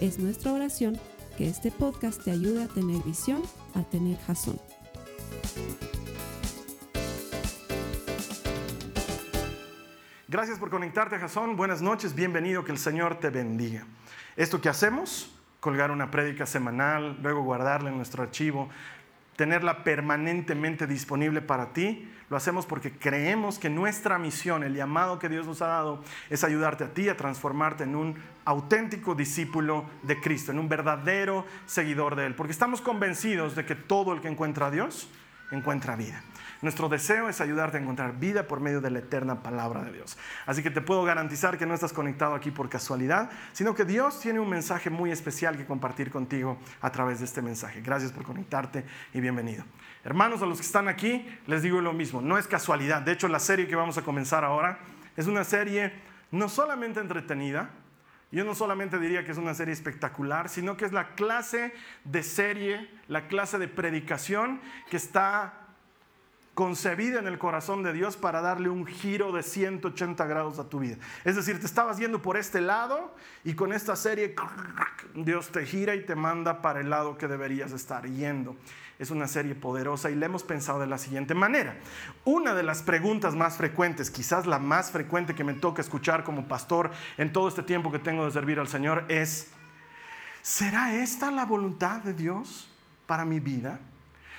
Es nuestra oración que este podcast te ayude a tener visión, a tener jazón. Gracias por conectarte, Jasón. Buenas noches, bienvenido, que el Señor te bendiga. Esto que hacemos, colgar una prédica semanal, luego guardarla en nuestro archivo, tenerla permanentemente disponible para ti, lo hacemos porque creemos que nuestra misión, el llamado que Dios nos ha dado, es ayudarte a ti a transformarte en un auténtico discípulo de Cristo, en un verdadero seguidor de Él. Porque estamos convencidos de que todo el que encuentra a Dios encuentra vida. Nuestro deseo es ayudarte a encontrar vida por medio de la eterna palabra de Dios. Así que te puedo garantizar que no estás conectado aquí por casualidad, sino que Dios tiene un mensaje muy especial que compartir contigo a través de este mensaje. Gracias por conectarte y bienvenido. Hermanos, a los que están aquí, les digo lo mismo, no es casualidad. De hecho, la serie que vamos a comenzar ahora es una serie no solamente entretenida, yo no solamente diría que es una serie espectacular, sino que es la clase de serie, la clase de predicación que está concebida en el corazón de Dios para darle un giro de 180 grados a tu vida. Es decir, te estabas yendo por este lado y con esta serie Dios te gira y te manda para el lado que deberías estar yendo. Es una serie poderosa y la hemos pensado de la siguiente manera. Una de las preguntas más frecuentes, quizás la más frecuente que me toca escuchar como pastor en todo este tiempo que tengo de servir al Señor es, ¿será esta la voluntad de Dios para mi vida?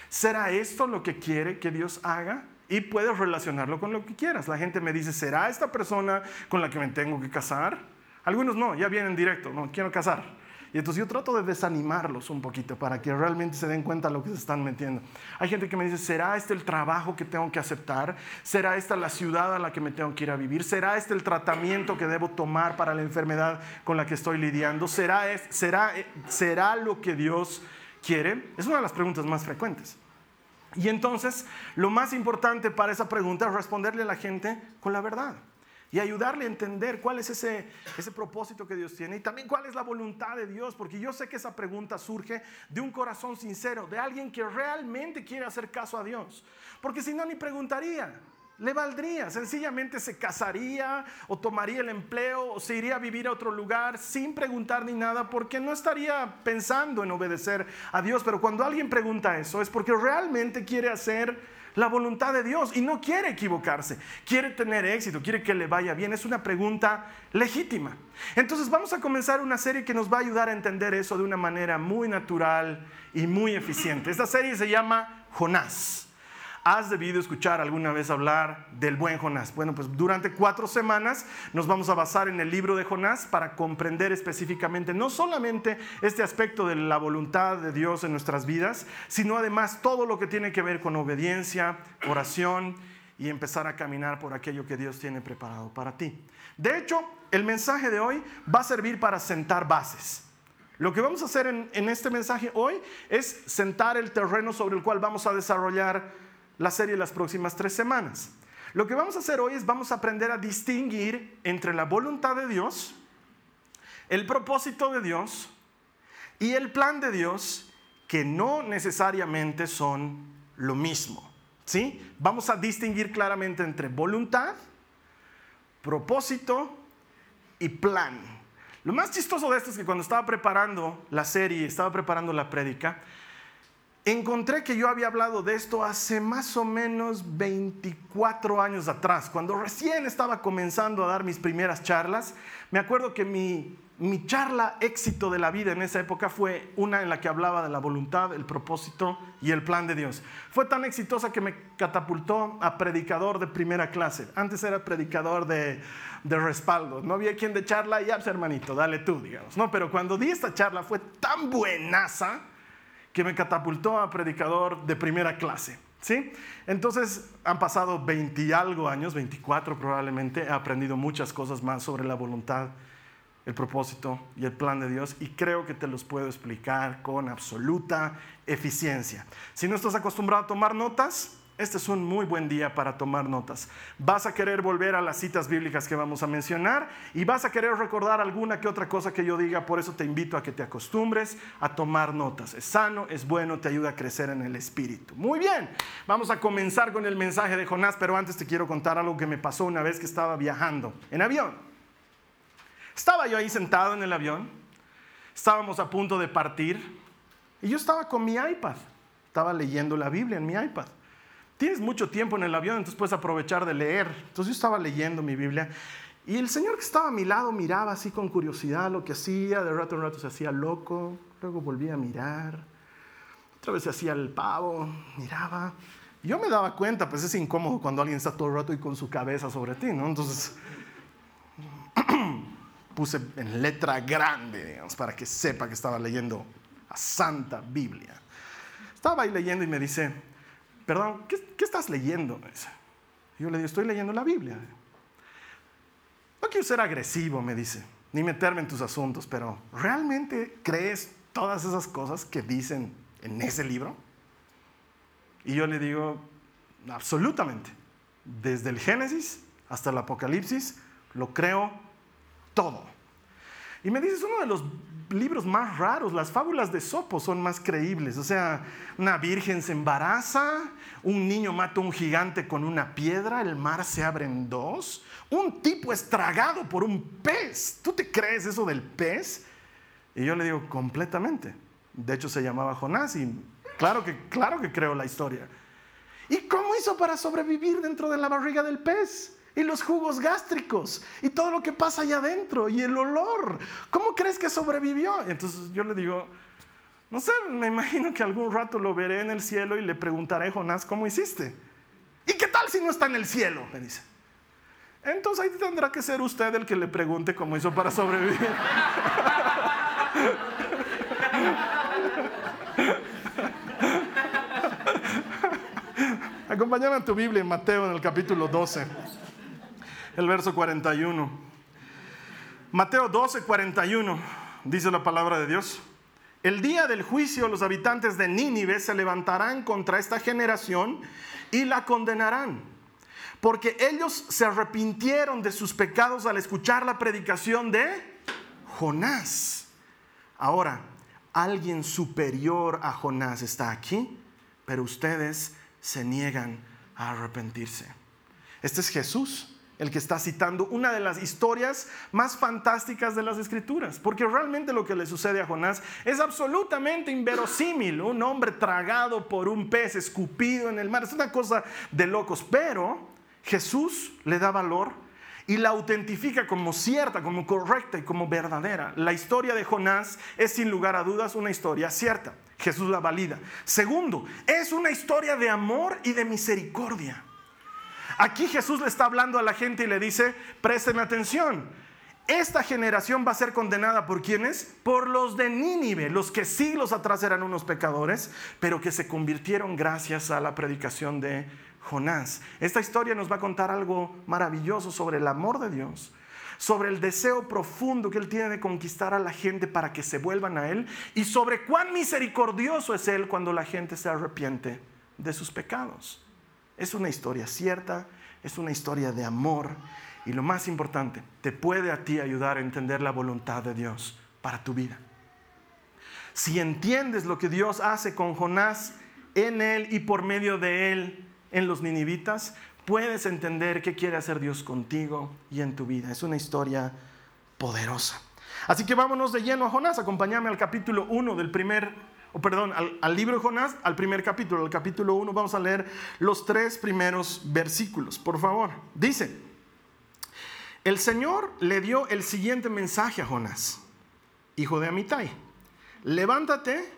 ¿Será esto lo que quiere que Dios haga? Y puedes relacionarlo con lo que quieras. La gente me dice, ¿será esta persona con la que me tengo que casar? Algunos no, ya vienen directo, no quiero casar. Y entonces yo trato de desanimarlos un poquito para que realmente se den cuenta de lo que se están metiendo. Hay gente que me dice, ¿será este el trabajo que tengo que aceptar? ¿Será esta la ciudad a la que me tengo que ir a vivir? ¿Será este el tratamiento que debo tomar para la enfermedad con la que estoy lidiando? ¿Será, será, será lo que Dios quiere? Es una de las preguntas más frecuentes. Y entonces, lo más importante para esa pregunta es responderle a la gente con la verdad y ayudarle a entender cuál es ese, ese propósito que Dios tiene y también cuál es la voluntad de Dios, porque yo sé que esa pregunta surge de un corazón sincero, de alguien que realmente quiere hacer caso a Dios, porque si no, ni preguntaría le valdría, sencillamente se casaría o tomaría el empleo o se iría a vivir a otro lugar sin preguntar ni nada porque no estaría pensando en obedecer a Dios. Pero cuando alguien pregunta eso es porque realmente quiere hacer la voluntad de Dios y no quiere equivocarse, quiere tener éxito, quiere que le vaya bien. Es una pregunta legítima. Entonces vamos a comenzar una serie que nos va a ayudar a entender eso de una manera muy natural y muy eficiente. Esta serie se llama Jonás. ¿Has debido escuchar alguna vez hablar del buen Jonás? Bueno, pues durante cuatro semanas nos vamos a basar en el libro de Jonás para comprender específicamente no solamente este aspecto de la voluntad de Dios en nuestras vidas, sino además todo lo que tiene que ver con obediencia, oración y empezar a caminar por aquello que Dios tiene preparado para ti. De hecho, el mensaje de hoy va a servir para sentar bases. Lo que vamos a hacer en, en este mensaje hoy es sentar el terreno sobre el cual vamos a desarrollar la serie las próximas tres semanas. Lo que vamos a hacer hoy es vamos a aprender a distinguir entre la voluntad de Dios, el propósito de Dios y el plan de Dios, que no necesariamente son lo mismo. ¿Sí? Vamos a distinguir claramente entre voluntad, propósito y plan. Lo más chistoso de esto es que cuando estaba preparando la serie, estaba preparando la prédica, encontré que yo había hablado de esto hace más o menos 24 años atrás, cuando recién estaba comenzando a dar mis primeras charlas. Me acuerdo que mi, mi charla éxito de la vida en esa época fue una en la que hablaba de la voluntad, el propósito y el plan de Dios. Fue tan exitosa que me catapultó a predicador de primera clase. Antes era predicador de, de respaldo. No había quien de charla, ya, pues, hermanito, dale tú, digamos. No, pero cuando di esta charla fue tan buenaza que me catapultó a predicador de primera clase. ¿Sí? Entonces han pasado 20 y algo años, 24 probablemente, he aprendido muchas cosas más sobre la voluntad el propósito y el plan de Dios y creo que te los puedo explicar con absoluta eficiencia. Si no estás acostumbrado a tomar notas, este es un muy buen día para tomar notas. Vas a querer volver a las citas bíblicas que vamos a mencionar y vas a querer recordar alguna que otra cosa que yo diga, por eso te invito a que te acostumbres a tomar notas. Es sano, es bueno, te ayuda a crecer en el espíritu. Muy bien, vamos a comenzar con el mensaje de Jonás, pero antes te quiero contar algo que me pasó una vez que estaba viajando en avión. Estaba yo ahí sentado en el avión, estábamos a punto de partir y yo estaba con mi iPad, estaba leyendo la Biblia en mi iPad tienes mucho tiempo en el avión, entonces puedes aprovechar de leer. Entonces yo estaba leyendo mi Biblia y el señor que estaba a mi lado miraba así con curiosidad lo que hacía, de rato en rato se hacía loco, luego volvía a mirar, otra vez se hacía el pavo, miraba. Yo me daba cuenta, pues es incómodo cuando alguien está todo el rato y con su cabeza sobre ti, ¿no? Entonces puse en letra grande, digamos, para que sepa que estaba leyendo a Santa Biblia. Estaba ahí leyendo y me dice, perdón, ¿qué, estás leyendo? yo le digo, estoy leyendo la Biblia. No quiero ser agresivo, me dice, ni meterme en tus asuntos, pero ¿realmente crees todas esas cosas que dicen en ese libro? Y yo le digo, absolutamente. Desde el Génesis hasta el Apocalipsis, lo creo todo. Y me dices, uno de los libros más raros, las fábulas de Sopo son más creíbles. O sea, una virgen se embaraza, un niño mata a un gigante con una piedra, el mar se abre en dos, un tipo es tragado por un pez. ¿Tú te crees eso del pez? Y yo le digo, completamente. De hecho, se llamaba Jonás y claro que, claro que creo la historia. ¿Y cómo hizo para sobrevivir dentro de la barriga del pez? Y los jugos gástricos y todo lo que pasa allá adentro y el olor. ¿Cómo crees que sobrevivió? Entonces yo le digo, no sé, me imagino que algún rato lo veré en el cielo y le preguntaré, Jonás, ¿cómo hiciste? ¿Y qué tal si no está en el cielo? Me dice. Entonces ahí tendrá que ser usted el que le pregunte cómo hizo para sobrevivir. Acompáñame a tu Biblia en Mateo en el capítulo 12 el verso 41. Mateo 12, 41, dice la palabra de Dios. El día del juicio los habitantes de Nínive se levantarán contra esta generación y la condenarán, porque ellos se arrepintieron de sus pecados al escuchar la predicación de Jonás. Ahora, alguien superior a Jonás está aquí, pero ustedes se niegan a arrepentirse. Este es Jesús el que está citando una de las historias más fantásticas de las escrituras, porque realmente lo que le sucede a Jonás es absolutamente inverosímil, un hombre tragado por un pez, escupido en el mar, es una cosa de locos, pero Jesús le da valor y la autentifica como cierta, como correcta y como verdadera. La historia de Jonás es sin lugar a dudas una historia cierta. Jesús la valida. Segundo, es una historia de amor y de misericordia. Aquí Jesús le está hablando a la gente y le dice, presten atención. Esta generación va a ser condenada por quienes? Por los de Nínive, los que siglos atrás eran unos pecadores, pero que se convirtieron gracias a la predicación de Jonás. Esta historia nos va a contar algo maravilloso sobre el amor de Dios, sobre el deseo profundo que Él tiene de conquistar a la gente para que se vuelvan a Él y sobre cuán misericordioso es Él cuando la gente se arrepiente de sus pecados. Es una historia cierta, es una historia de amor y lo más importante, te puede a ti ayudar a entender la voluntad de Dios para tu vida. Si entiendes lo que Dios hace con Jonás en él y por medio de él en los ninivitas, puedes entender qué quiere hacer Dios contigo y en tu vida. Es una historia poderosa. Así que vámonos de lleno a Jonás. Acompáñame al capítulo 1 del primer o perdón, al, libro de Jonás, al primer capítulo, al capítulo 1, vamos a leer los tres primeros versículos, por favor. Dice, el Señor le dio el siguiente mensaje a Jonás, hijo de Amitai, levántate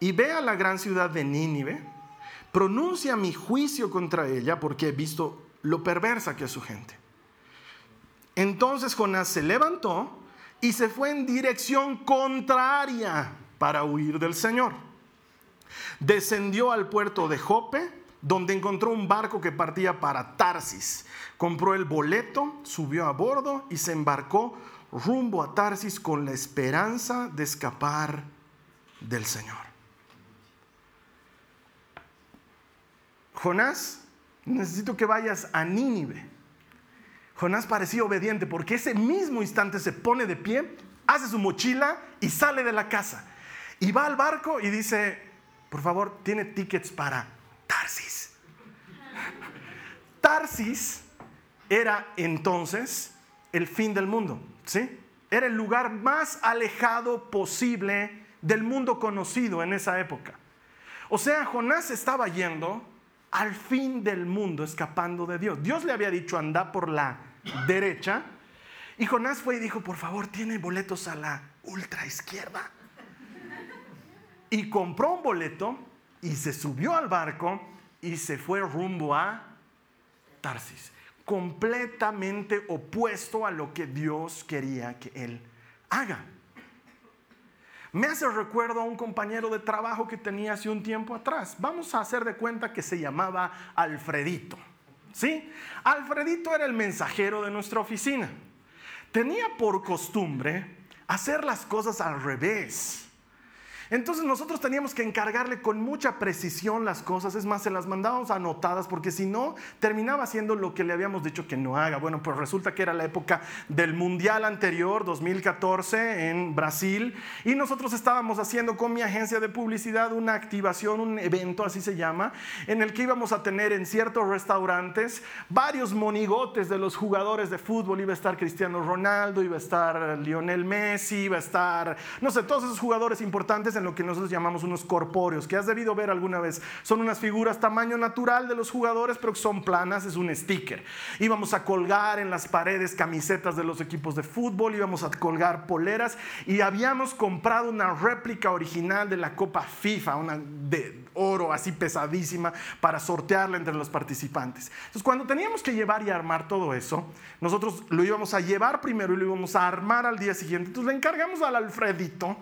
y ve a la gran ciudad de Nínive, pronuncia mi juicio contra ella porque he visto lo perversa que es su gente. Entonces Jonás se levantó y se fue en dirección contraria para huir del Señor. Descendió al puerto de Jope, donde encontró un barco que partía para Tarsis. Compró el boleto, subió a bordo y se embarcó rumbo a Tarsis con la esperanza de escapar del Señor. Jonás, necesito que vayas a Nínive. Jonás parecía obediente porque ese mismo instante se pone de pie, hace su mochila y sale de la casa. Y va al barco y dice, por favor, tiene tickets para Tarsis. Tarsis era entonces el fin del mundo, ¿sí? Era el lugar más alejado posible del mundo conocido en esa época. O sea, Jonás estaba yendo al fin del mundo, escapando de Dios. Dios le había dicho, anda por la derecha. Y Jonás fue y dijo, por favor, tiene boletos a la ultra izquierda. Y compró un boleto y se subió al barco y se fue rumbo a Tarsis. Completamente opuesto a lo que Dios quería que él haga. Me hace recuerdo a un compañero de trabajo que tenía hace un tiempo atrás. Vamos a hacer de cuenta que se llamaba Alfredito. ¿Sí? Alfredito era el mensajero de nuestra oficina. Tenía por costumbre hacer las cosas al revés. Entonces nosotros teníamos que encargarle con mucha precisión las cosas, es más, se las mandábamos anotadas porque si no, terminaba haciendo lo que le habíamos dicho que no haga. Bueno, pues resulta que era la época del Mundial anterior, 2014, en Brasil, y nosotros estábamos haciendo con mi agencia de publicidad una activación, un evento, así se llama, en el que íbamos a tener en ciertos restaurantes varios monigotes de los jugadores de fútbol. Iba a estar Cristiano Ronaldo, iba a estar Lionel Messi, iba a estar, no sé, todos esos jugadores importantes en lo que nosotros llamamos unos corpóreos, que has debido ver alguna vez. Son unas figuras tamaño natural de los jugadores, pero que son planas, es un sticker. Íbamos a colgar en las paredes camisetas de los equipos de fútbol, íbamos a colgar poleras y habíamos comprado una réplica original de la Copa FIFA, una de oro así pesadísima, para sortearla entre los participantes. Entonces, cuando teníamos que llevar y armar todo eso, nosotros lo íbamos a llevar primero y lo íbamos a armar al día siguiente. Entonces, le encargamos al Alfredito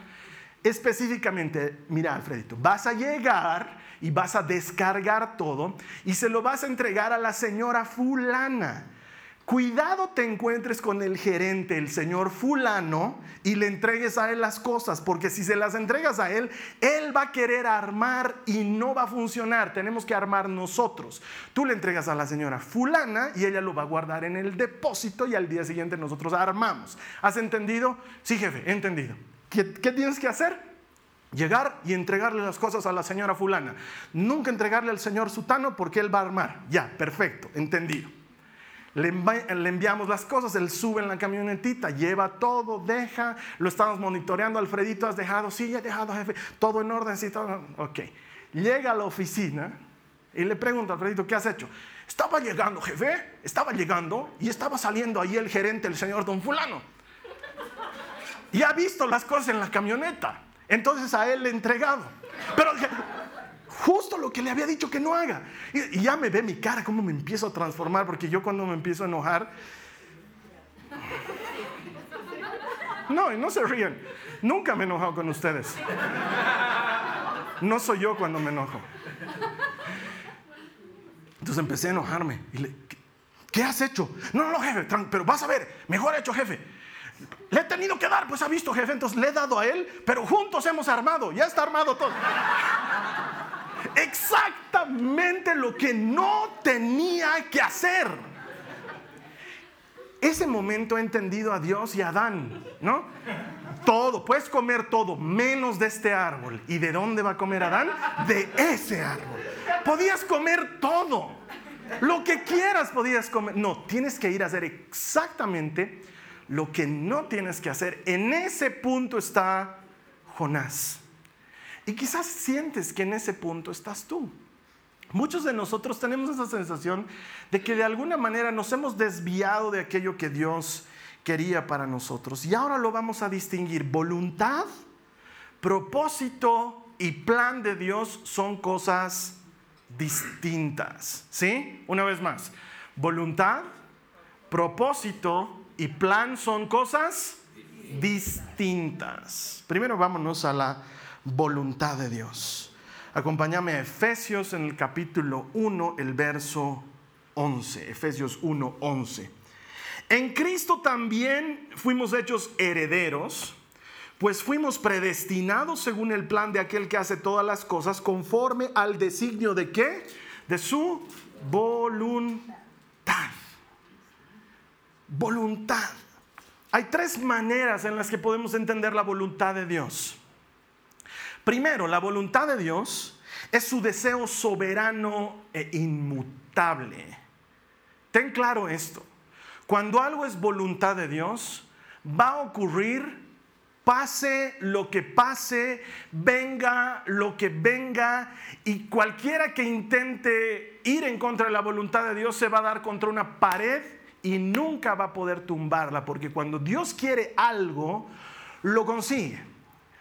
específicamente, mira Alfredito, vas a llegar y vas a descargar todo y se lo vas a entregar a la señora fulana. Cuidado te encuentres con el gerente, el señor fulano, y le entregues a él las cosas, porque si se las entregas a él, él va a querer armar y no va a funcionar. Tenemos que armar nosotros. Tú le entregas a la señora fulana y ella lo va a guardar en el depósito y al día siguiente nosotros armamos. ¿Has entendido? Sí, jefe, entendido. ¿Qué, tienes que hacer? Llegar y entregarle las cosas a la señora fulana. Nunca entregarle al señor sutano porque él va a armar. Ya, perfecto, entendido. Le, enviamos las cosas, él sube en la camionetita, lleva todo, deja, lo estamos monitoreando. Alfredito, ¿has dejado? Sí, he dejado, jefe. Todo en orden, sí, todo. Ok. Llega a la oficina y le pregunta Alfredito, ¿qué has hecho? Estaba llegando, jefe, estaba llegando y estaba saliendo ahí el gerente, el señor don fulano y ha visto las cosas en la camioneta. Entonces a él le he entregado. Pero justo lo que le había dicho que no haga. Y, ya me ve mi cara, cómo me empiezo a transformar, porque yo cuando me empiezo a enojar... No, no se ríen. Nunca me he enojado con ustedes. No soy yo cuando me enojo. Entonces empecé a enojarme. Y le, ¿Qué has hecho? No, no, jefe, pero vas a ver, mejor hecho, jefe. Le he tenido que dar, pues ha visto jefe, entonces le he dado a él, pero juntos hemos armado, ya está armado todo. Exactamente lo que no tenía que hacer. Ese momento he entendido a Dios y a Adán, ¿no? Todo, puedes comer todo, menos de este árbol. ¿Y de dónde va a comer Adán? De ese árbol. Podías comer todo. Lo que quieras podías comer. No, tienes que ir a hacer exactamente lo que no tienes que hacer. En ese punto está Jonás. Y quizás sientes que en ese punto estás tú. Muchos de nosotros tenemos esa sensación de que de alguna manera nos hemos desviado de aquello que Dios quería para nosotros. Y ahora lo vamos a distinguir. Voluntad, propósito y plan de Dios son cosas distintas. ¿Sí? Una vez más. Voluntad, propósito y plan son cosas distintas. Primero vámonos a la voluntad de Dios. Acompáñame a Efesios en el capítulo 1, el verso 11. Efesios 1, 11. En Cristo también fuimos hechos herederos, pues fuimos predestinados según el plan de aquel que hace todas las cosas conforme al designio de qué? De su voluntad. Voluntad. Hay tres maneras en las que podemos entender la voluntad de Dios. Primero, la voluntad de Dios es su deseo soberano e inmutable. Ten claro esto. Cuando algo es voluntad de Dios, va a ocurrir pase lo que pase, venga lo que venga, y cualquiera que intente ir en contra de la voluntad de Dios se va a dar contra una pared y nunca va a poder tumbarla, porque cuando Dios quiere algo, lo consigue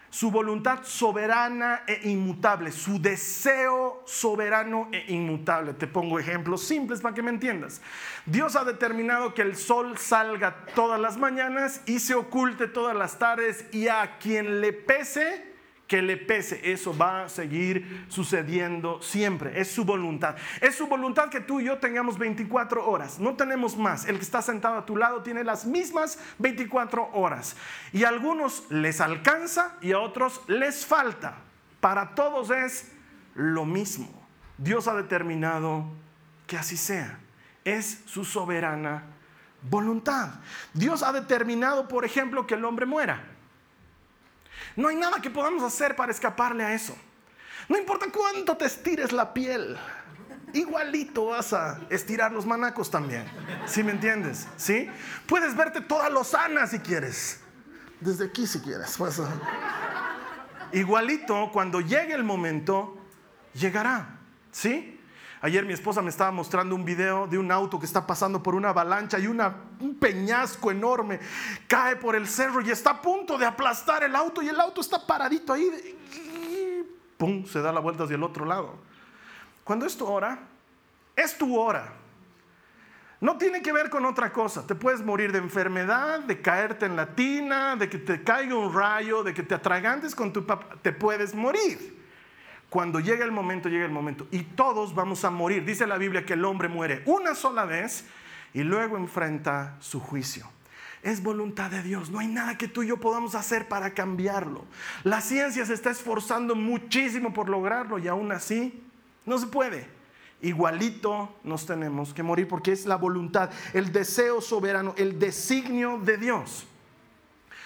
su voluntad soberana e inmutable, su deseo soberano e inmutable. Te pongo ejemplos simples para que me entiendas. Dios ha determinado que el sol salga todas las mañanas y se oculte todas las tardes y a quien le pese, que le pese. Eso va a seguir sucediendo siempre. Es su voluntad. Es su voluntad que tú y yo tengamos 24 horas. No tenemos más. El que está sentado a tu lado tiene las mismas 24 horas. Y a algunos les alcanza y a otros les falta. Para todos es lo mismo. Dios ha determinado que así sea. Es su soberana voluntad. Dios ha determinado, por ejemplo, que el hombre muera. No hay nada que podamos hacer para escaparle a eso. No importa cuánto te estires la piel, igualito vas a estirar los manacos también. ¿Sí me entiendes? ¿Sí? Puedes verte toda lozana si quieres. Desde aquí si quieres. Pues, igualito, cuando llegue el momento, llegará. ¿Sí? Ayer mi esposa me estaba mostrando un video de un auto que está pasando por una avalancha y un peñasco enorme cae por el cerro y está a punto de aplastar el auto y el auto está paradito ahí. ¡Pum! Se da la vuelta hacia el otro lado. Cuando es tu hora, es tu hora. No tiene que ver con otra cosa. Te puedes morir de enfermedad, de caerte en la tina, de que te caiga un rayo, de que te atragantes con tu papá. Te puedes morir. Cuando llega el momento, llega el momento. Y todos vamos a morir. Dice la Biblia que el hombre muere una sola vez y luego enfrenta su juicio. Es voluntad de Dios. No hay nada que tú y yo podamos hacer para cambiarlo. La ciencia se está esforzando muchísimo por lograrlo y aún así no se puede. Igualito nos tenemos que morir porque es la voluntad, el deseo soberano, el designio de Dios.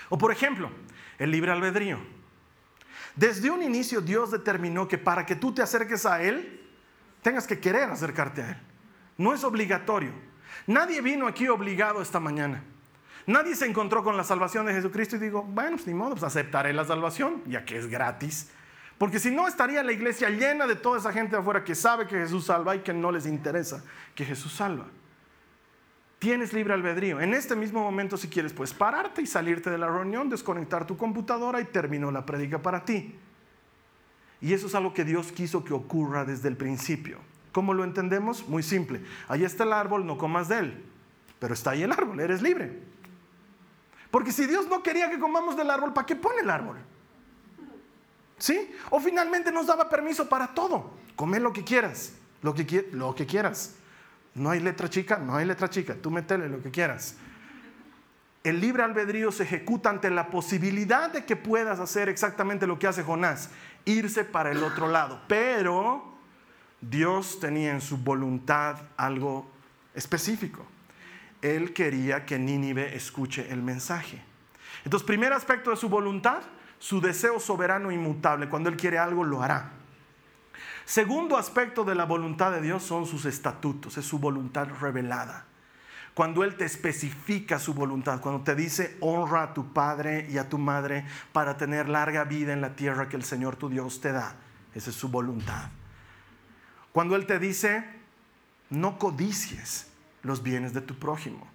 O por ejemplo, el libre albedrío. Desde un inicio Dios determinó que para que tú te acerques a Él, tengas que querer acercarte a Él. No es obligatorio. Nadie vino aquí obligado esta mañana. Nadie se encontró con la salvación de Jesucristo y digo, bueno, pues ni modo, pues aceptaré la salvación, ya que es gratis. Porque si no, estaría la iglesia llena de toda esa gente afuera que sabe que Jesús salva y que no les interesa que Jesús salva. Tienes libre albedrío. En este mismo momento, si quieres, puedes pararte y salirte de la reunión, desconectar tu computadora y terminó la prédica para ti. Y eso es algo que Dios quiso que ocurra desde el principio. ¿Cómo lo entendemos? Muy simple. Ahí está el árbol, no comas de él. Pero está ahí el árbol, eres libre. Porque si Dios no quería que comamos del árbol, ¿para qué pone el árbol? ¿Sí? O finalmente nos daba permiso para todo. Come lo que quieras, lo que quieras. No hay letra chica, no hay letra chica, tú metele lo que quieras. El libre albedrío se ejecuta ante la posibilidad de que puedas hacer exactamente lo que hace Jonás, irse para el otro lado. Pero Dios tenía en su voluntad algo específico. Él quería que Nínive escuche el mensaje. Entonces, primer aspecto de su voluntad, su deseo soberano inmutable. Cuando Él quiere algo, lo hará. Segundo aspecto de la voluntad de Dios son sus estatutos, es su voluntad revelada. Cuando Él te especifica su voluntad, cuando te dice honra a tu padre y a tu madre para tener larga vida en la tierra que el Señor tu Dios te da, esa es su voluntad. Cuando Él te dice no codicies los bienes de tu prójimo,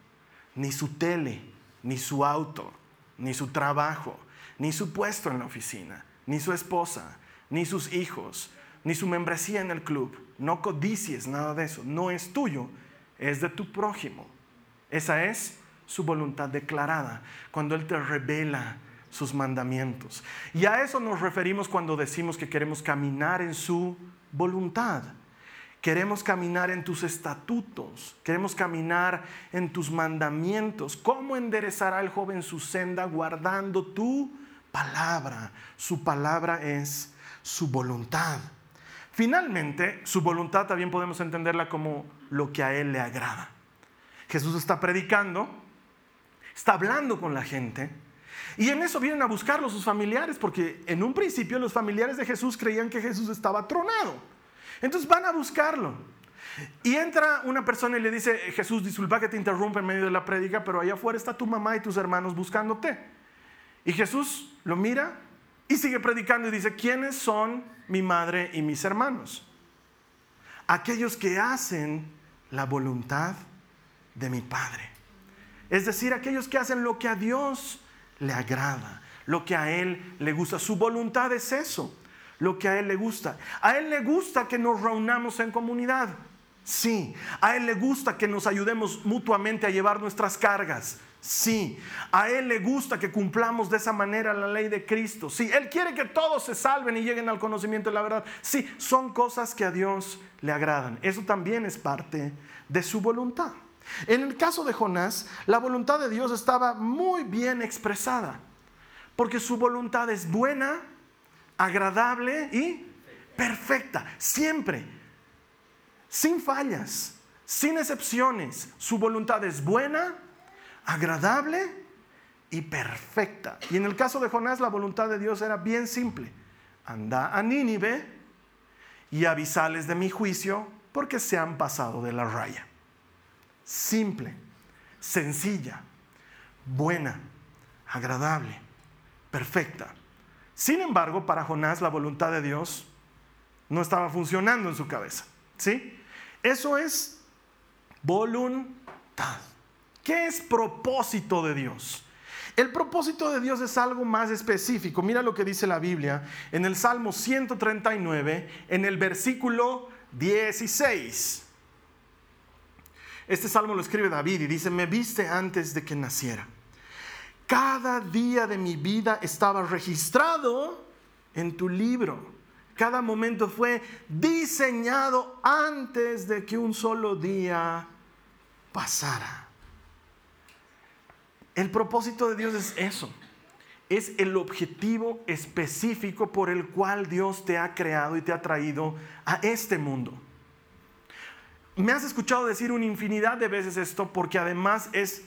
ni su tele, ni su auto, ni su trabajo, ni su puesto en la oficina, ni su esposa, ni sus hijos, ni su membresía en el club. No codicies nada de eso. No es tuyo, es de tu prójimo. Esa es su voluntad declarada. Cuando Él te revela sus mandamientos. Y a eso nos referimos cuando decimos que queremos caminar en su voluntad. Queremos caminar en tus estatutos, queremos caminar en tus mandamientos. ¿Cómo enderezará el joven su senda guardando tu palabra? Su palabra es su voluntad. Finalmente, su voluntad también podemos entenderla como lo que a él le agrada. Jesús está predicando, está hablando con la gente, y en eso vienen a buscarlo sus familiares, porque en un principio los familiares de Jesús creían que Jesús estaba tronado. Entonces van a buscarlo. Y entra una persona y le dice, Jesús, disculpa que te interrumpa en medio de la prédica, pero allá afuera está tu mamá y tus hermanos buscándote. Y Jesús lo mira y sigue predicando y dice, ¿quiénes son mi madre y mis hermanos? Aquellos que hacen la voluntad de mi Padre. Es decir, aquellos que hacen lo que a Dios le agrada, lo que a Él le gusta. Su voluntad es eso, lo que a Él le gusta. A Él le gusta que nos reunamos en comunidad. Sí, a Él le gusta que nos ayudemos mutuamente a llevar nuestras cargas. Sí, a Él le gusta que cumplamos de esa manera la ley de Cristo. Sí, Él quiere que todos se salven y lleguen al conocimiento de la verdad. Sí, son cosas que a Dios le agradan. Eso también es parte de su voluntad. En el caso de Jonás, la voluntad de Dios estaba muy bien expresada, porque su voluntad es buena, agradable y perfecta, siempre, sin fallas, sin excepciones. Su voluntad es buena, agradable y perfecta. Y en el caso de Jonás, la voluntad de Dios era bien simple. Anda a Nínive y avisales de mi juicio porque se han pasado de la raya simple, sencilla, buena, agradable, perfecta. Sin embargo, para Jonás la voluntad de Dios no estaba funcionando en su cabeza. ¿Sí? Eso es voluntad. ¿Qué es propósito de Dios? El propósito de Dios es algo más específico. Mira lo que dice la Biblia en el Salmo 139, en el versículo 16. Este salmo lo escribe David y dice, me viste antes de que naciera. Cada día de mi vida estaba registrado en tu libro. Cada momento fue diseñado antes de que un solo día pasara. El propósito de Dios es eso. Es el objetivo específico por el cual Dios te ha creado y te ha traído a este mundo. Me has escuchado decir una infinidad de veces esto porque además es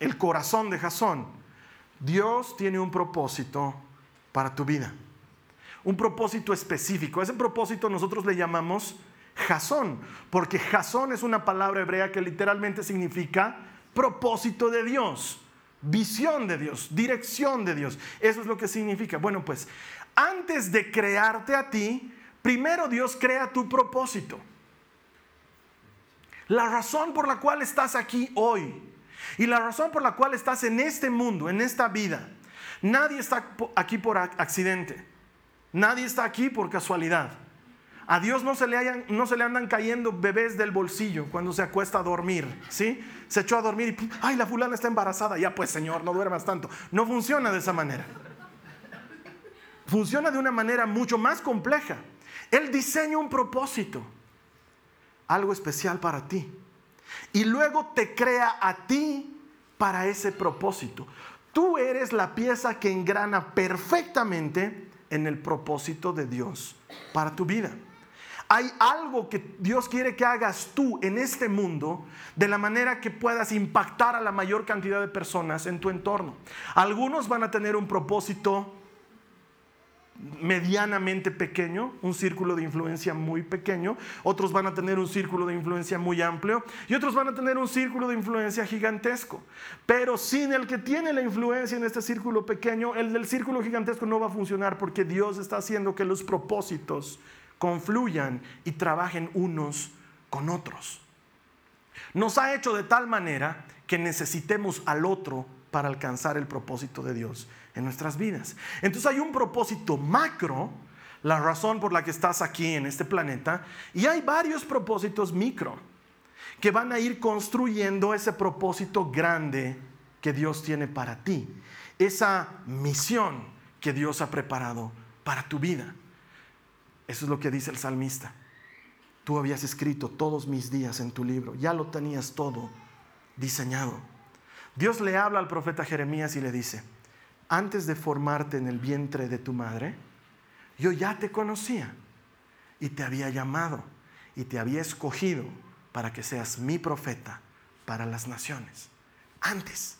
el corazón de Jasón. Dios tiene un propósito para tu vida. Un propósito específico. Ese propósito nosotros le llamamos Jasón, porque Jasón es una palabra hebrea que literalmente significa propósito de Dios, visión de Dios, dirección de Dios. Eso es lo que significa. Bueno, pues antes de crearte a ti, primero Dios crea tu propósito. La razón por la cual estás aquí hoy y la razón por la cual estás en este mundo, en esta vida. Nadie está aquí por accidente. Nadie está aquí por casualidad. A Dios no se, le no se le andan cayendo bebés del bolsillo cuando se acuesta a dormir, ¿sí? Se echó a dormir y, ay, la fulana está embarazada. Ya pues, Señor, no duermas tanto. No funciona de esa manera. Funciona de una manera mucho más compleja. Él diseña un propósito algo especial para ti. Y luego te crea a ti para ese propósito. Tú eres la pieza que engrana perfectamente en el propósito de Dios para tu vida. Hay algo que Dios quiere que hagas tú en este mundo de la manera que puedas impactar a la mayor cantidad de personas en tu entorno. Algunos van a tener un propósito medianamente pequeño, un círculo de influencia muy pequeño, otros van a tener un círculo de influencia muy amplio y otros van a tener un círculo de influencia gigantesco. Pero sin el que tiene la influencia en este círculo pequeño, el del círculo gigantesco no va a funcionar porque Dios está haciendo que los propósitos confluyan y trabajen unos con otros. Nos ha hecho de tal manera que necesitemos al otro para alcanzar el propósito de Dios en nuestras vidas. Entonces hay un propósito macro, la razón por la que estás aquí en este planeta, y hay varios propósitos micro que van a ir construyendo ese propósito grande que Dios tiene para ti. esa misión que Dios ha preparado para tu vida. Eso es lo que dice el salmista. Tú habías escrito todos mis días en tu libro, ya lo tenías todo diseñado. Dios le habla al profeta Jeremías y le dice, antes de formarte en el vientre de tu madre, yo ya te conocía y te había llamado y te había escogido para que seas mi profeta para las naciones. Antes.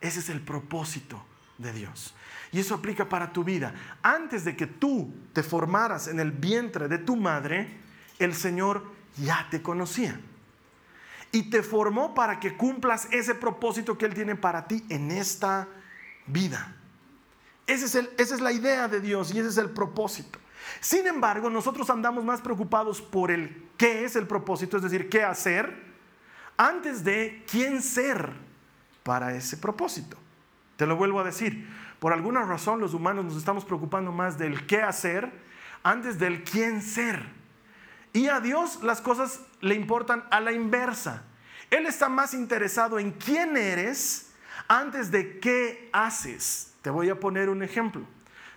Ese es el propósito de Dios. Y eso aplica para tu vida. Antes de que tú te formaras en el vientre de tu madre, el Señor ya te conocía. Y te formó para que cumplas ese propósito que Él tiene para ti en esta vida. es esa es la idea de Dios y ese es el propósito. Sin embargo, nosotros andamos más preocupados por el qué es el propósito, es decir, qué hacer, antes de quién ser para ese propósito. Te lo vuelvo a decir, por alguna razón los humanos nos estamos preocupando más del qué hacer antes del quién ser. Y a Dios las cosas le importan a la inversa. Él está más interesado en quién eres antes de qué haces. Te voy a poner un ejemplo.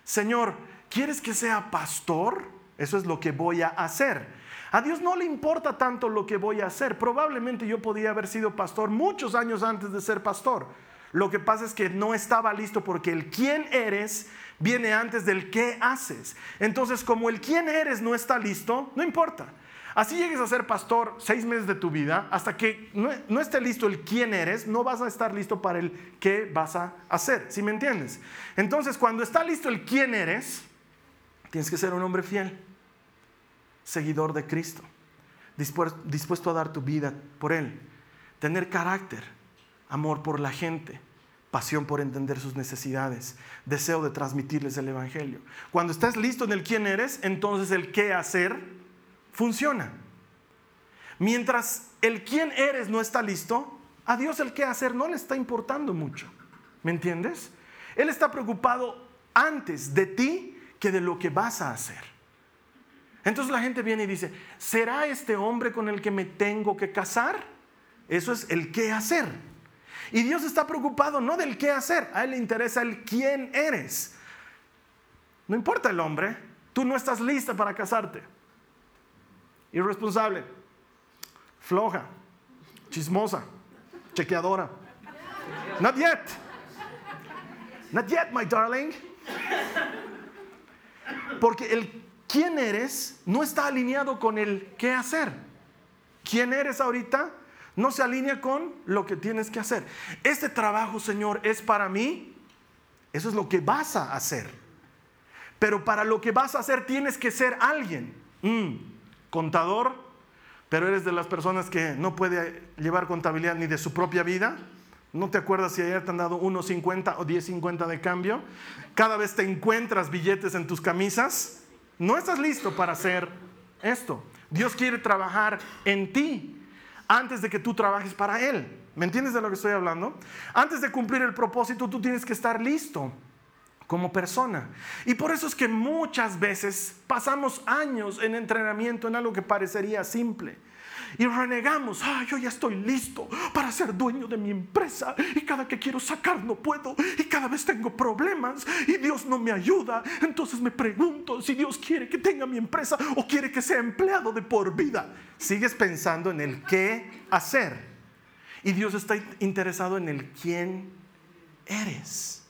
Señor, ¿quieres que sea pastor? Eso es lo que voy a hacer. A Dios no le importa tanto lo que voy a hacer. Probablemente yo podía haber sido pastor muchos años antes de ser pastor. Lo que pasa es que no estaba listo porque el quién eres viene antes del qué haces. Entonces, como el quién eres no está listo, no importa. Así llegues a ser pastor seis meses de tu vida, hasta que no, esté listo el quién eres, no vas a estar listo para el qué vas a hacer. ¿Sí me entiendes? Entonces, cuando está listo el quién eres, tienes que ser un hombre fiel, seguidor de Cristo, dispuesto a dar tu vida por Él, tener carácter, amor por la gente, pasión por entender sus necesidades, deseo de transmitirles el Evangelio. Cuando estás listo en el quién eres, entonces el qué hacer funciona. Mientras el quién eres no está listo, a Dios el qué hacer no le está importando mucho. ¿Me entiendes? Él está preocupado antes de ti que de lo que vas a hacer. Entonces la gente viene y dice, ¿será este hombre con el que me tengo que casar? Eso es el qué hacer. Y Dios está preocupado no del qué hacer, a Él le interesa el quién eres. No importa el hombre, tú no estás lista para casarte irresponsable, floja, chismosa, chequeadora. Not yet. Not yet, my darling. Porque el quién eres no está alineado con el qué hacer. ¿Quién eres ahorita? No se alinea con lo que tienes que hacer. Este trabajo, Señor, es para mí. Eso es lo que vas a hacer. Pero para lo que vas a hacer tienes que ser alguien. Mm contador, pero eres de las personas que no puede llevar contabilidad ni de su propia vida. ¿No te acuerdas si ayer te han dado 1.50 o 10.50 de cambio? Cada vez te encuentras billetes en tus camisas. No estás listo para hacer esto. Dios quiere trabajar en ti antes de que tú trabajes para Él. ¿Me entiendes de lo que estoy hablando? Antes de cumplir el propósito, tú tienes que estar listo como persona. Y por eso es que muchas veces pasamos años en entrenamiento en algo que parecería simple. Y renegamos, ah, yo ya estoy listo para ser dueño de mi empresa y cada que quiero sacar no puedo y cada vez tengo problemas y Dios no me ayuda. Entonces me pregunto si Dios quiere que tenga mi empresa o quiere que sea empleado de por vida. Sigues pensando en el qué hacer y Dios está interesado en el quién eres.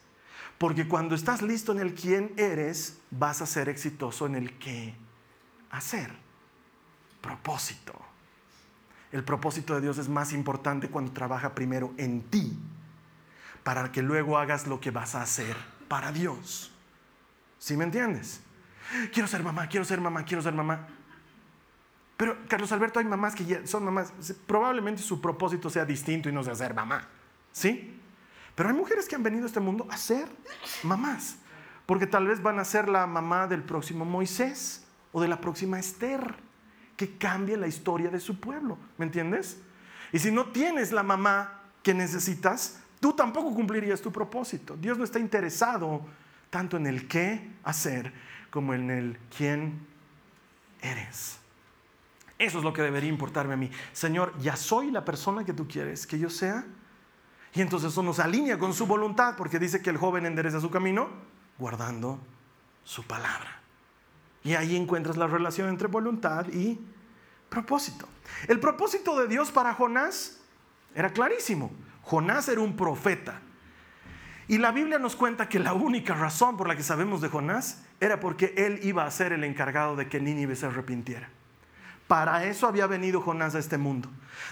Porque cuando estás listo en el quién eres, vas a ser exitoso en el qué hacer. Propósito. El propósito de Dios es más importante cuando trabaja primero en ti, para que luego hagas lo que vas a hacer para Dios. ¿Sí me entiendes? Quiero ser mamá, quiero ser mamá, quiero ser mamá. Pero Carlos Alberto, hay mamás que ya son mamás. Probablemente su propósito sea distinto y no sea ser mamá. ¿Sí? Pero hay mujeres que han venido a este mundo a ser mamás, porque tal vez van a ser la mamá del próximo Moisés o de la próxima Esther, que cambie la historia de su pueblo, ¿me entiendes? Y si no tienes la mamá que necesitas, tú tampoco cumplirías tu propósito. Dios no está interesado tanto en el qué hacer como en el quién eres. Eso es lo que debería importarme a mí. Señor, ya soy la persona que tú quieres que yo sea. Y entonces eso nos alinea con su voluntad, porque dice que el joven endereza su camino guardando su palabra. Y ahí encuentras la relación entre voluntad y propósito. El propósito de Dios para Jonás era clarísimo. Jonás era un profeta. Y la Biblia nos cuenta que la única razón por la que sabemos de Jonás era porque él iba a ser el encargado de que Nínive se arrepintiera. Para eso había venido Jonás a este mundo.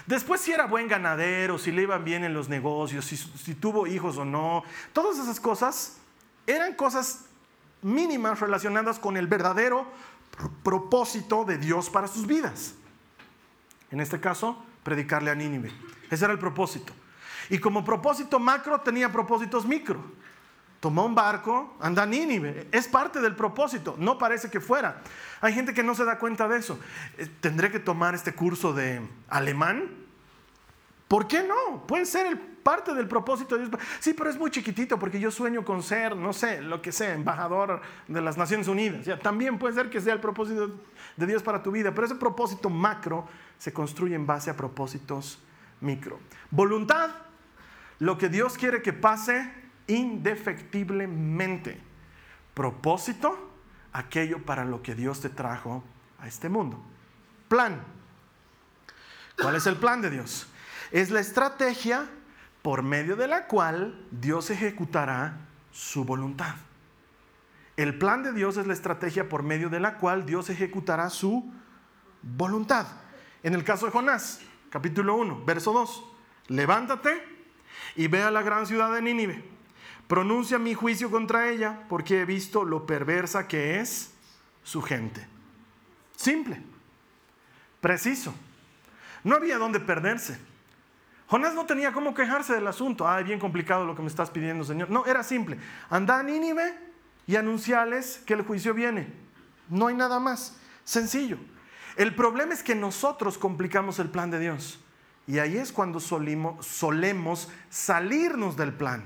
Después si era buen ganadero, si le iban bien en los negocios, si, si tuvo hijos o no, todas esas cosas eran cosas mínimas relacionadas con el verdadero propósito de Dios para sus vidas. En este caso, predicarle a Nínive. Ese era el propósito. Y como propósito macro tenía propósitos micro. Tomó un barco, anda a Nínive. Es parte del propósito. No parece que fuera. Hay gente que no se da cuenta de eso. Eh, ¿Tendré que tomar este curso de alemán? ¿Por qué no? Puede ser parte del propósito de Dios. Sí, pero es muy chiquitito porque yo sueño con ser, no sé, lo que sea, embajador de las Naciones Unidas. Ya, también puede ser que sea el propósito de Dios para tu vida, pero ese propósito macro se construye en base a propósitos micro. Voluntad, lo que Dios quiere que pase indefectiblemente. Propósito, aquello para lo que Dios te trajo a este mundo. Plan. ¿Cuál es el plan de Dios? Es la estrategia por medio de la cual Dios ejecutará su voluntad. El plan de Dios es la estrategia por medio de la cual Dios ejecutará su voluntad. En el caso de Jonás, capítulo 1, verso 2, levántate y ve a la gran ciudad de Nínive. Pronuncia mi juicio contra ella porque he visto lo perversa que es su gente. Simple, preciso. No había dónde perderse. Jonás no tenía cómo quejarse del asunto. Ah, bien complicado lo que me estás pidiendo, Señor. No, era simple. Anda a Nínive y anunciales que el juicio viene. No hay nada más. Sencillo. El problema es que nosotros complicamos el plan de Dios. Y ahí es cuando solemos salirnos del plan.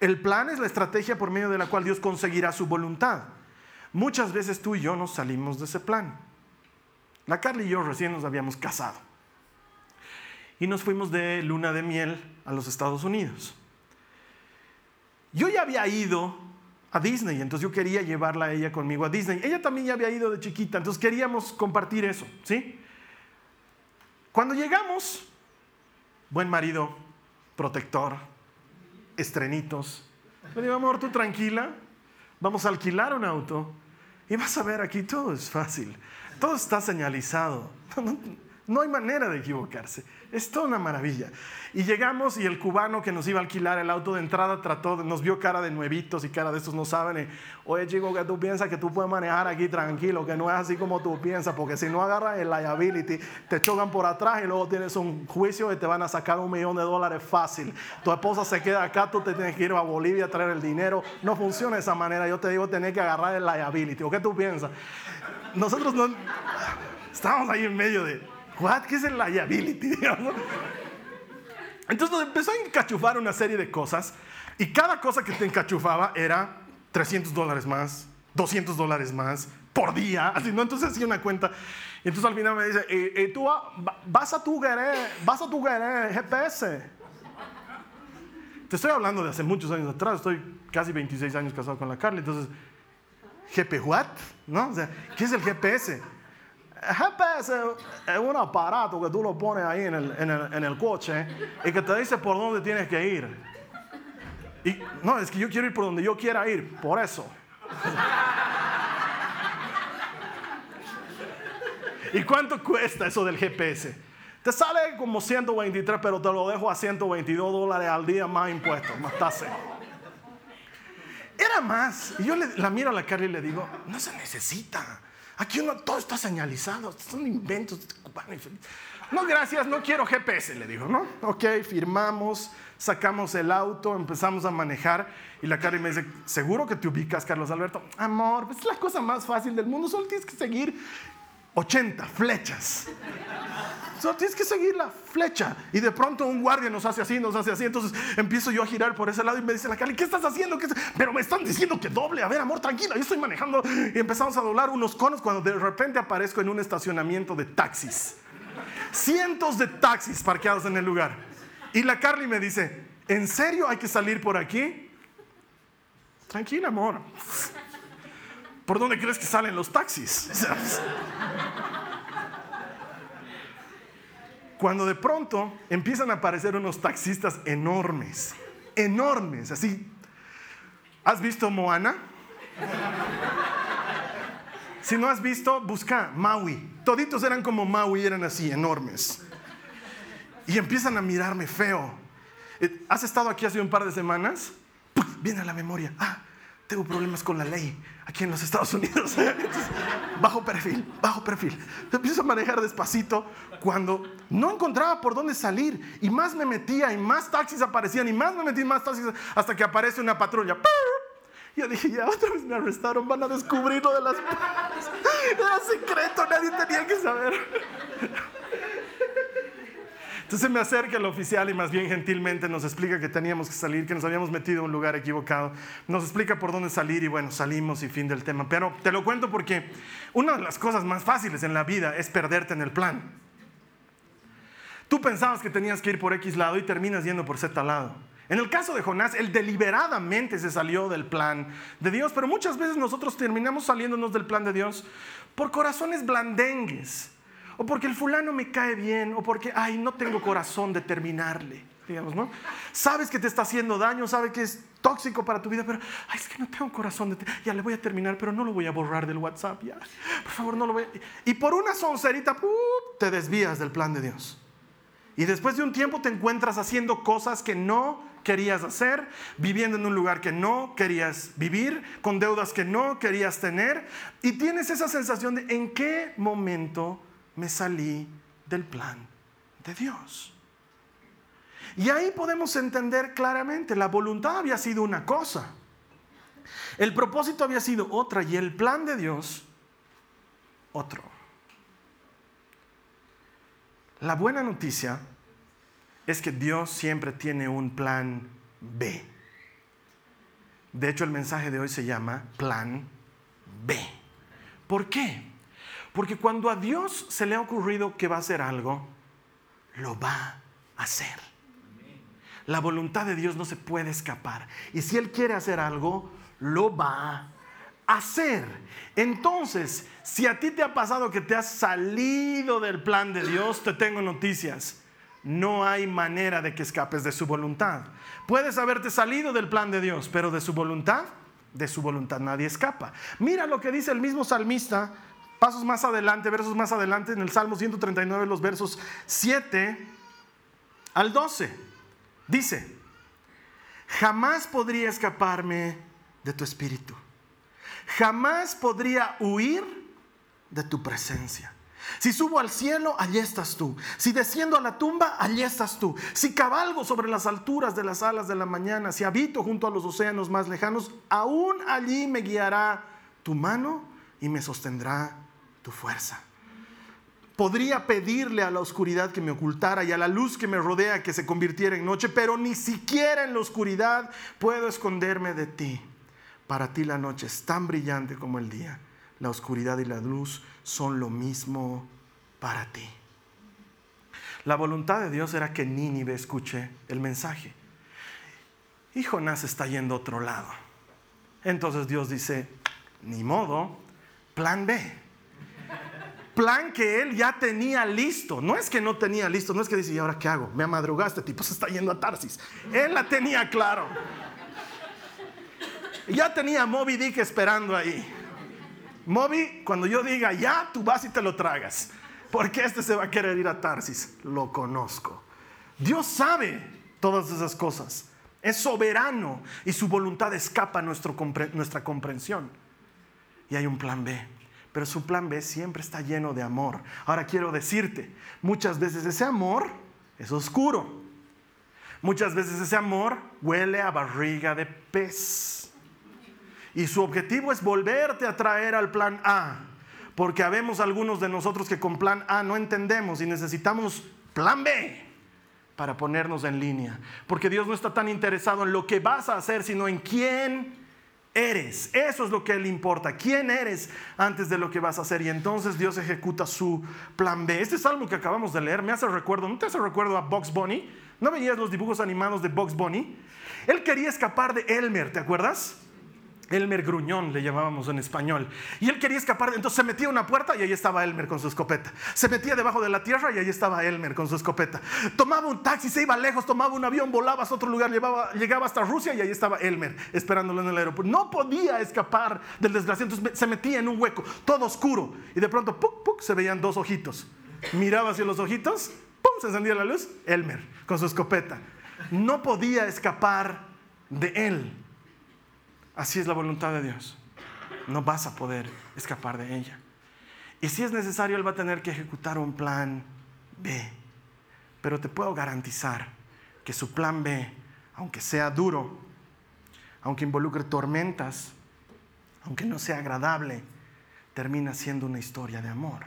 El plan es la estrategia por medio de la cual Dios conseguirá su voluntad. Muchas veces tú y yo nos salimos de ese plan. La Carla y yo recién nos habíamos casado y nos fuimos de luna de miel a los Estados Unidos. Yo ya había ido a Disney, entonces yo quería llevarla a ella conmigo a Disney. Ella también ya había ido de chiquita, entonces queríamos compartir eso, ¿sí? Cuando llegamos, buen marido, protector, estrenitos, me dijo, amor, tú tranquila, vamos a alquilar un auto y vas a ver aquí todo es fácil, todo está señalizado, no hay manera de equivocarse. Es toda una maravilla. Y llegamos y el cubano que nos iba a alquilar el auto de entrada trató, nos vio cara de nuevitos y cara de estos no saben. Oye chico, que tú piensas que tú puedes manejar aquí tranquilo, que no es así como tú piensas, porque si no agarras el liability, te chocan por atrás y luego tienes un juicio y te van a sacar un millón de dólares fácil. Tu esposa se queda acá, tú te tienes que ir a Bolivia a traer el dinero. No funciona de esa manera. Yo te digo, tenés que agarrar el liability. ¿O qué tú piensas? Nosotros no... Estábamos ahí en medio de what? ¿Qué es el liability? Entonces nos empezó a encachufar una serie de cosas y cada cosa que te encachufaba era 300 dólares más, 200 dólares más por día. Así, ¿no? Entonces hacía una cuenta. Y entonces al final me dice, eh, eh, tú vas a tu vas a tu GPS. Te estoy hablando de hace muchos años atrás, estoy casi 26 años casado con la Carla, entonces, ¿GP what? ¿No? O sea, ¿qué es el GPS? GPS es un aparato que tú lo pones ahí en el, en, el, en el, coche y que te dice por dónde tienes que ir. Y no, es que yo quiero ir por donde yo quiera ir, por eso. ¿Y cuánto cuesta eso del GPS? Te sale como 123, pero te lo dejo a 122 dólares al día más impuestos, más tasa. Era más. Y yo la miro a la cara y le digo, no se necesita. Aquí uno, todo está señalizado, son inventos. No, gracias, no quiero GPS, le digo, ¿no? Ok, firmamos, sacamos el auto, empezamos a manejar y la cara me dice, ¿seguro que te ubicas, Carlos Alberto? Amor, pues es la cosa más fácil del mundo, solo tienes que seguir 80 flechas. Tienes que seguir la flecha. Y de pronto un guardia nos hace así, nos hace así. Entonces empiezo yo a girar por ese lado y me dice la Cali, ¿qué estás haciendo? Pero me están diciendo que doble. A ver, amor, tranquila, yo estoy manejando. Y empezamos a doblar unos conos cuando de repente aparezco en un estacionamiento de taxis. Cientos de taxis parqueados en el lugar. Y la Carly me dice, ¿En serio hay que salir por aquí? Tranquila, amor. ¿Por dónde crees que salen los taxis? Cuando de pronto empiezan a aparecer unos taxistas enormes, enormes, así. ¿Has visto Moana? Si no has visto, busca Maui. Toditos eran como Maui, eran así, enormes. Y empiezan a mirarme feo. Eh, ¿Has estado aquí hace un par de semanas? Viene a la memoria. Ah, tengo problemas con la ley aquí en los Estados Unidos. bajo perfil, bajo perfil. Empiezo a manejar despacito cuando no encontraba por dónde salir y más me metía y más taxis aparecían y más me metí más taxis hasta que aparece una patrulla. Yo dije, ya otra vez me arrestaron, van a descubrir lo de las... Era secreto, nadie tenía que saber. Entonces me acerca el oficial y más bien gentilmente nos explica que teníamos que salir, que nos habíamos metido en un lugar equivocado. Nos explica por dónde salir y bueno, salimos y fin del tema. Pero te lo cuento porque una de las cosas más fáciles en la vida es perderte en el plan. Tú pensabas que tenías que ir por X lado y terminas yendo por Z lado. En el caso de Jonás, él deliberadamente se salió del plan de Dios, pero muchas veces nosotros terminamos saliéndonos del plan de Dios por corazones blandengues o porque el fulano me cae bien, o porque, ay, no tengo corazón de terminarle, digamos, ¿no? Sabes que te está haciendo daño, sabes que es tóxico para tu vida, pero, ay, es que no tengo corazón de, ya le voy a terminar, pero no lo voy a borrar del WhatsApp, ya, por favor, no lo voy a... Y por una soncerita, te desvías del plan de Dios. Y después de un tiempo te encuentras haciendo cosas que no querías hacer, viviendo en un lugar que no querías vivir, con deudas que no querías tener, y tienes esa sensación de en qué momento me salí del plan de Dios. Y ahí podemos entender claramente, la voluntad había sido una cosa, el propósito había sido otra y el plan de Dios otro. La buena noticia es que Dios siempre tiene un plan B. De hecho, el mensaje de hoy se llama plan B. ¿Por qué? Porque cuando a Dios se le ha ocurrido que va a hacer algo, lo va a hacer. La voluntad de Dios no se puede escapar. Y si Él quiere hacer algo, lo va a hacer. Entonces, si a ti te ha pasado que te has salido del plan de Dios, te tengo noticias. No hay manera de que escapes de su voluntad. Puedes haberte salido del plan de Dios, pero de su voluntad, de su voluntad nadie escapa. Mira lo que dice el mismo salmista Pasos más adelante, versos más adelante, en el Salmo 139, los versos 7 al 12. Dice, jamás podría escaparme de tu espíritu. Jamás podría huir de tu presencia. Si subo al cielo, allí estás tú. Si desciendo a la tumba, allí estás tú. Si cabalgo sobre las alturas de las alas de la mañana, si habito junto a los océanos más lejanos, aún allí me guiará tu mano y me sostendrá tu fuerza. Podría pedirle a la oscuridad que me ocultara y a la luz que me rodea que se convirtiera en noche, pero ni siquiera en la oscuridad puedo esconderme de ti. Para ti la noche es tan brillante como el día. La oscuridad y la luz son lo mismo para ti. La voluntad de Dios era que Nínive escuche el mensaje. Y Jonás está yendo a otro lado. Entonces Dios dice, ni modo, plan B plan que él ya tenía listo. No es que no tenía listo, no es que dice, ¿y ahora qué hago? Me amadrugaste, tipo se está yendo a Tarsis. Él la tenía claro. Ya tenía Moby Dick esperando ahí. Moby, cuando yo diga ya, tú vas y te lo tragas. Porque este se va a querer ir a Tarsis. Lo conozco. Dios sabe todas esas cosas. Es soberano y su voluntad escapa a nuestra comprensión. Y hay un plan B pero su plan B siempre está lleno de amor. Ahora quiero decirte, muchas veces ese amor es oscuro. Muchas veces ese amor huele a barriga de pez. Y su objetivo es volverte a traer al plan A. Porque habemos algunos de nosotros que con plan A no entendemos y necesitamos plan B para ponernos en línea. Porque Dios no está tan interesado en lo que vas a hacer, sino en quién eres. Eso es lo que le importa. ¿Quién eres antes de lo que vas a hacer? Y entonces Dios ejecuta su plan B. Este salmo que acabamos de leer me hace recuerdo, ¿no te hace recuerdo a Box Bunny ¿No veías los dibujos animados de Bugs Bunny? Él quería escapar de Elmer, ¿te acuerdas? Elmer Gruñón le llamábamos en español. Y él quería escapar, entonces se metía a una puerta y ahí estaba Elmer con su escopeta. Se metía debajo de la tierra y ahí estaba Elmer con su escopeta. Tomaba un taxi, se iba lejos, tomaba un avión, volaba a otro lugar, llegaba hasta Rusia y ahí estaba Elmer esperándolo en el aeropuerto. No podía escapar del desgraciado, entonces se metía en un hueco, todo oscuro. Y de pronto, ¡puc, puc, se veían dos ojitos. Miraba hacia los ojitos, ¡pum! se encendía la luz, Elmer con su escopeta. No podía escapar de él. Así es la voluntad de Dios. No vas a poder escapar de ella. Y si es necesario, Él va a tener que ejecutar un plan B. Pero te puedo garantizar que su plan B, aunque sea duro, aunque involucre tormentas, aunque no sea agradable, termina siendo una historia de amor.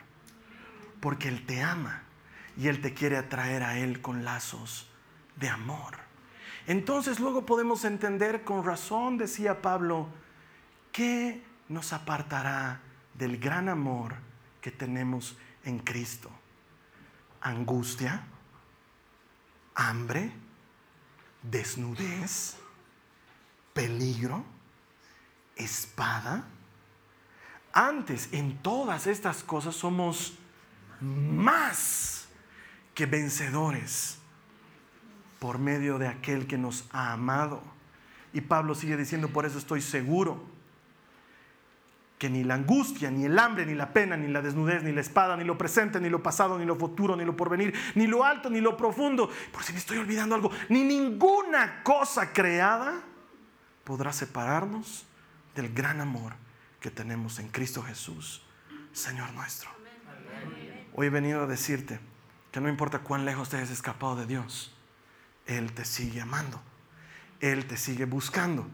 Porque Él te ama y Él te quiere atraer a Él con lazos de amor. Entonces luego podemos entender con razón, decía Pablo, ¿qué nos apartará del gran amor que tenemos en Cristo? ¿Angustia? ¿Hambre? ¿Desnudez? ¿Peligro? ¿Espada? Antes, en todas estas cosas somos más que vencedores por medio de aquel que nos ha amado. Y Pablo sigue diciendo, por eso estoy seguro que ni la angustia, ni el hambre, ni la pena, ni la desnudez, ni la espada, ni lo presente, ni lo pasado, ni lo futuro, ni lo porvenir, ni lo alto, ni lo profundo, por si me estoy olvidando algo, ni ninguna cosa creada podrá separarnos del gran amor que tenemos en Cristo Jesús, Señor nuestro. Hoy he venido a decirte que no importa cuán lejos te hayas escapado de Dios, él te sigue amando. Él te sigue buscando.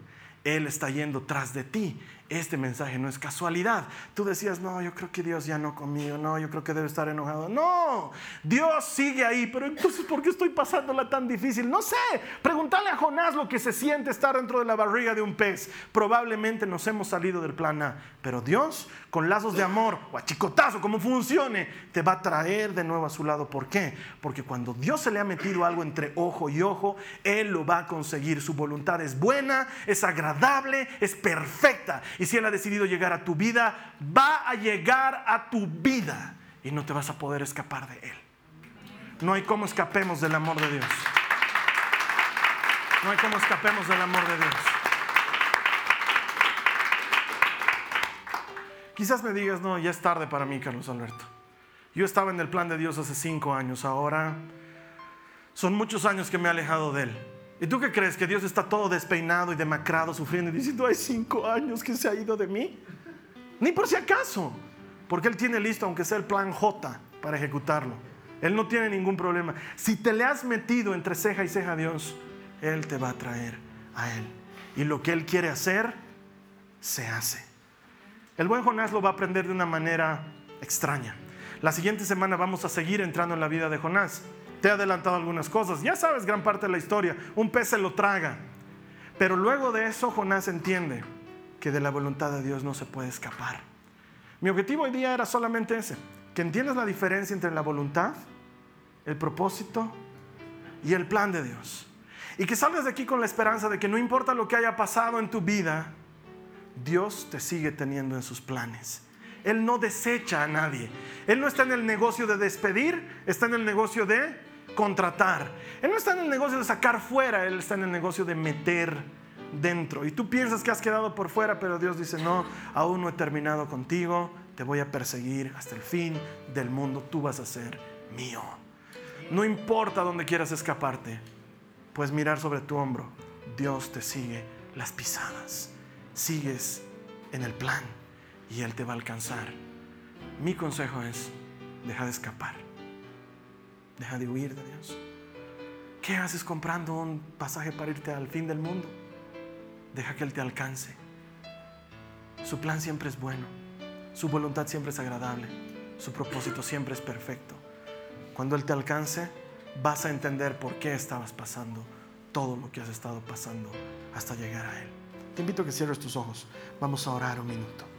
Él está yendo tras de ti este mensaje no es casualidad. Tú decías, no, yo creo que Dios ya no conmigo, no, yo creo que debe estar enojado. No, Dios sigue ahí, pero entonces, ¿por qué estoy pasándola tan difícil? No sé, pregúntale a Jonás lo que se siente estar dentro de la barriga de un pez. Probablemente nos hemos salido del plan A, pero Dios, con lazos de amor o a chicotazo, como funcione, te va a traer de nuevo a su lado. ¿Por qué? Porque cuando Dios se le ha metido algo entre ojo y ojo, Él lo va a conseguir. Su voluntad es buena, es agradable, es perfecta y si Él ha decidido llegar a tu vida, va a llegar a tu vida y no te vas a poder escapar de Él. No hay cómo escapemos del amor de Dios. No hay cómo escapemos del amor de Dios. Quizás me digas, no, ya es tarde para mí, Carlos Alberto. Yo estaba en el plan de Dios hace cinco años, ahora son muchos años que me he alejado de Él. ¿Y tú qué crees? ¿Que Dios está todo despeinado y demacrado, sufriendo y diciendo, hay cinco años que se ha ido de mí? Ni por si acaso, porque Él tiene listo, aunque sea el plan J, para ejecutarlo. Él no tiene ningún problema. Si te le has metido entre ceja y ceja a Dios, Él te va a traer a Él. Y lo que Él quiere hacer, se hace. El buen Jonás lo va a aprender de una manera extraña. La siguiente semana vamos a seguir entrando en la vida de Jonás. Te he adelantado algunas cosas. Ya sabes gran parte de la historia. Un pez se lo traga. Pero luego de eso Jonás entiende que de la voluntad de Dios no se puede escapar. Mi objetivo hoy día era solamente ese. Que entiendas la diferencia entre la voluntad, el propósito y el plan de Dios. Y que salgas de aquí con la esperanza de que no importa lo que haya pasado en tu vida, Dios te sigue teniendo en sus planes. Él no desecha a nadie. Él no está en el negocio de despedir, está en el negocio de contratar. Él no está en el negocio de sacar fuera, Él está en el negocio de meter dentro. Y tú piensas que has quedado por fuera, pero Dios dice, no, aún no he terminado contigo, te voy a perseguir hasta el fin del mundo, tú vas a ser mío. No importa dónde quieras escaparte, puedes mirar sobre tu hombro, Dios te sigue las pisadas, sigues en el plan y Él te va a alcanzar. Mi consejo es, deja de escapar. Deja de huir de Dios. ¿Qué haces comprando un pasaje para irte al fin del mundo? Deja que Él te alcance. Su plan siempre es bueno. Su voluntad siempre es agradable. Su propósito siempre es perfecto. Cuando Él te alcance, vas a entender por qué estabas pasando todo lo que has estado pasando hasta llegar a Él. Te invito a que cierres tus ojos. Vamos a orar un minuto.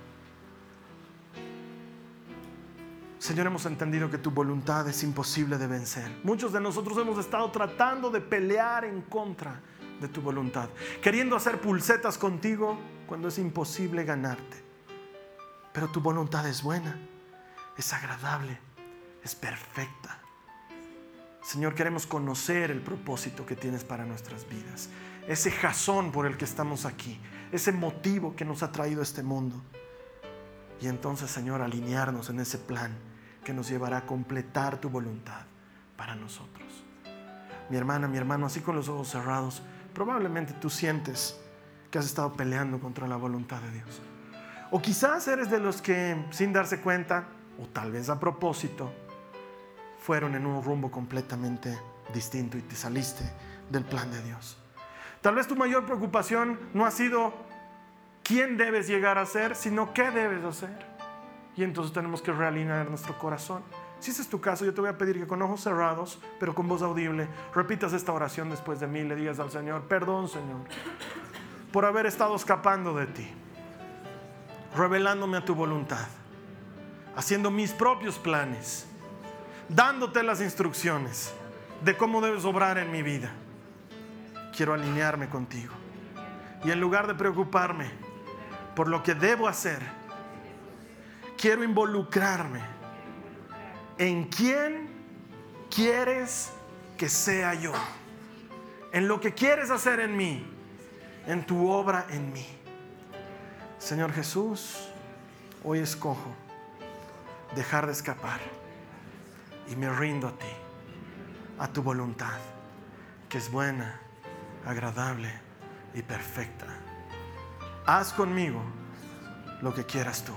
Señor, hemos entendido que tu voluntad es imposible de vencer. Muchos de nosotros hemos estado tratando de pelear en contra de tu voluntad, queriendo hacer pulsetas contigo cuando es imposible ganarte. Pero tu voluntad es buena, es agradable, es perfecta. Señor, queremos conocer el propósito que tienes para nuestras vidas, ese jazón por el que estamos aquí, ese motivo que nos ha traído a este mundo. Y entonces, Señor, alinearnos en ese plan que nos llevará a completar tu voluntad para nosotros. Mi hermana, mi hermano, así con los ojos cerrados, probablemente tú sientes que has estado peleando contra la voluntad de Dios. O quizás eres de los que sin darse cuenta, o tal vez a propósito, fueron en un rumbo completamente distinto y te saliste del plan de Dios. Tal vez tu mayor preocupación no ha sido quién debes llegar a ser, sino qué debes hacer. Y entonces tenemos que realinear nuestro corazón. Si ese es tu caso, yo te voy a pedir que con ojos cerrados, pero con voz audible, repitas esta oración después de mí. Le digas al Señor, perdón Señor, por haber estado escapando de ti, revelándome a tu voluntad, haciendo mis propios planes, dándote las instrucciones de cómo debes obrar en mi vida. Quiero alinearme contigo. Y en lugar de preocuparme por lo que debo hacer, quiero involucrarme en quién quieres que sea yo, en lo que quieres hacer en mí, en tu obra en mí. Señor Jesús, hoy escojo dejar de escapar y me rindo a ti, a tu voluntad, que es buena, agradable y perfecta. Haz conmigo lo que quieras tú,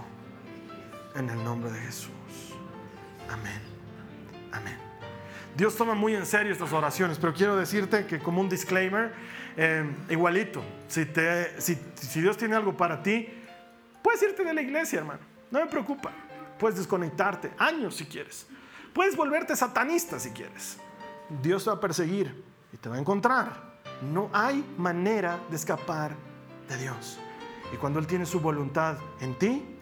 en el nombre de Jesús. Amén. Amén. Dios toma muy en serio estas oraciones, pero quiero decirte que como un disclaimer, eh, igualito, si, te, si, si Dios tiene algo para ti, puedes irte de la iglesia, hermano. No me preocupa. Puedes desconectarte años si quieres. Puedes volverte satanista si quieres. Dios te va a perseguir y te va a encontrar. No hay manera de escapar de Dios. Y cuando Él tiene su voluntad en ti,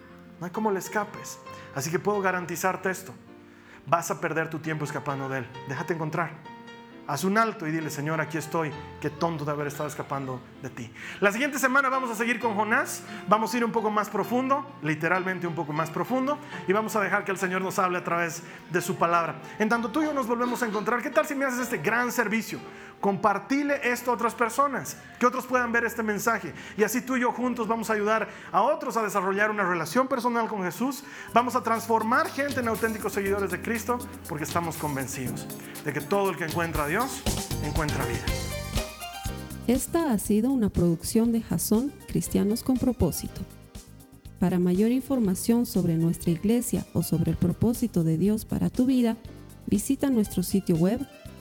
no hay cómo le escapes. Así que puedo garantizarte esto. Vas a perder tu tiempo escapando de Él. Déjate encontrar. Haz un alto y dile, Señor, aquí estoy. Qué tonto de haber estado escapando de ti. La siguiente semana vamos a seguir con Jonás. Vamos a ir un poco más profundo, literalmente un poco más profundo. Y vamos a dejar que el Señor nos hable a través de su palabra. En tanto tú y yo nos volvemos a encontrar, ¿qué tal si me haces este gran servicio? Compartile esto a otras personas, que otros puedan ver este mensaje. Y así tú y yo juntos vamos a ayudar a otros a desarrollar una relación personal con Jesús. Vamos a transformar gente en auténticos seguidores de Cristo porque estamos convencidos de que todo el que encuentra a Dios encuentra vida. Esta ha sido una producción de Jason Cristianos con propósito. Para mayor información sobre nuestra iglesia o sobre el propósito de Dios para tu vida, visita nuestro sitio web